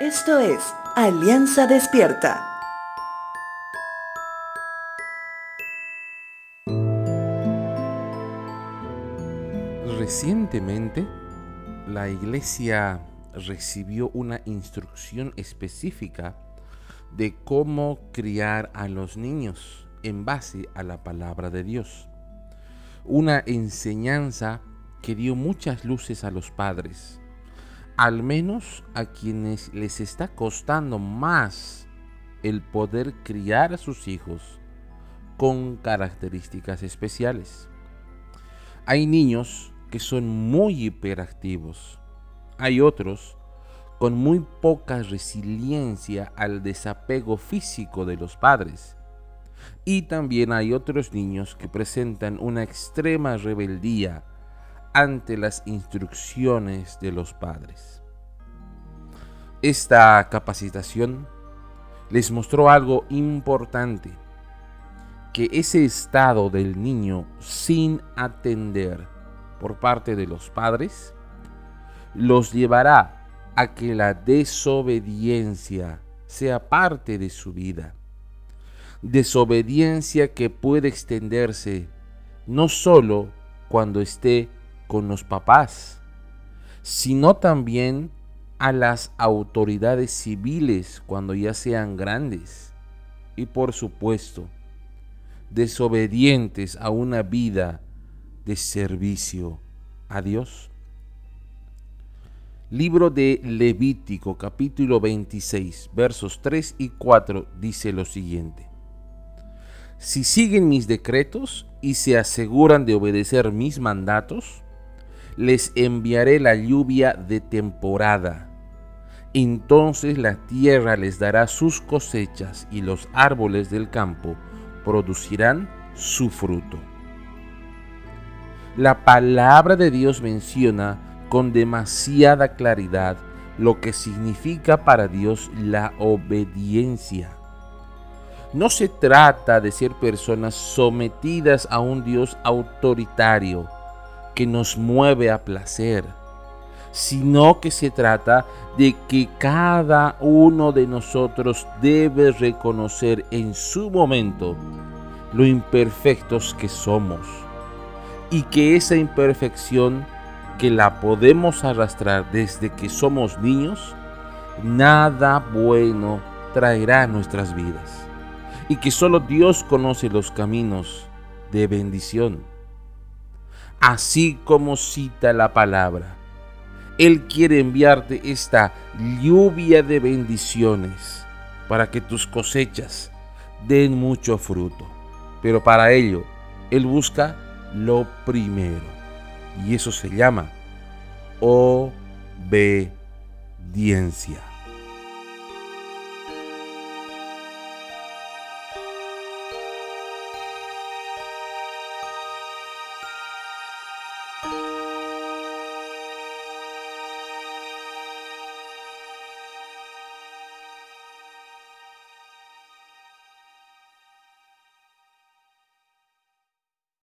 Esto es Alianza Despierta. Recientemente, la iglesia recibió una instrucción específica de cómo criar a los niños en base a la palabra de Dios. Una enseñanza que dio muchas luces a los padres, al menos a quienes les está costando más el poder criar a sus hijos con características especiales. Hay niños que son muy hiperactivos. Hay otros con muy poca resiliencia al desapego físico de los padres. Y también hay otros niños que presentan una extrema rebeldía ante las instrucciones de los padres. Esta capacitación les mostró algo importante, que ese estado del niño sin atender por parte de los padres los llevará a que la desobediencia sea parte de su vida. Desobediencia que puede extenderse no solo cuando esté con los papás, sino también a las autoridades civiles cuando ya sean grandes. Y por supuesto, desobedientes a una vida de servicio a Dios. Libro de Levítico capítulo 26 versos 3 y 4 dice lo siguiente. Si siguen mis decretos y se aseguran de obedecer mis mandatos, les enviaré la lluvia de temporada. Entonces la tierra les dará sus cosechas y los árboles del campo producirán su fruto. La palabra de Dios menciona con demasiada claridad lo que significa para Dios la obediencia. No se trata de ser personas sometidas a un Dios autoritario, que nos mueve a placer, sino que se trata de que cada uno de nosotros debe reconocer en su momento lo imperfectos que somos y que esa imperfección que la podemos arrastrar desde que somos niños, nada bueno traerá a nuestras vidas y que solo Dios conoce los caminos de bendición así como cita la palabra. Él quiere enviarte esta lluvia de bendiciones para que tus cosechas den mucho fruto. Pero para ello, Él busca lo primero. Y eso se llama obediencia.